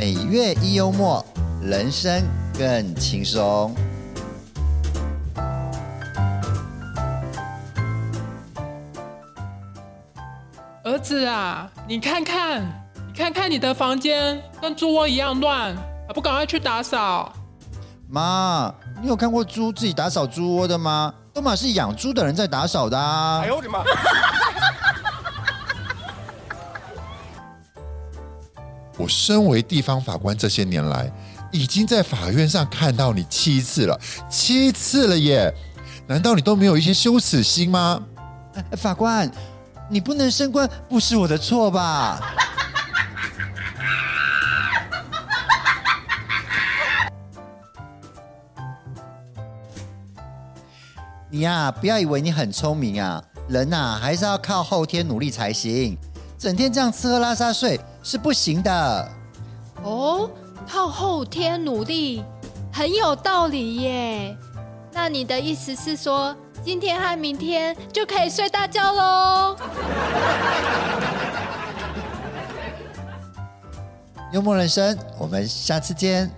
每月一幽默，人生更轻松。儿子啊，你看看，你看看你的房间跟猪窝一样乱，还不赶快去打扫？妈，你有看过猪自己打扫猪窝的吗？都嘛是养猪的人在打扫的啊！哎呦我的妈！我身为地方法官，这些年来已经在法院上看到你七次了，七次了耶！难道你都没有一些羞耻心吗？法官，你不能升官不是我的错吧？你呀、啊，不要以为你很聪明啊，人呐、啊、还是要靠后天努力才行，整天这样吃喝拉撒睡。是不行的哦，靠后天努力很有道理耶。那你的意思是说，今天和明天就可以睡大觉喽？幽默人生，我们下次见。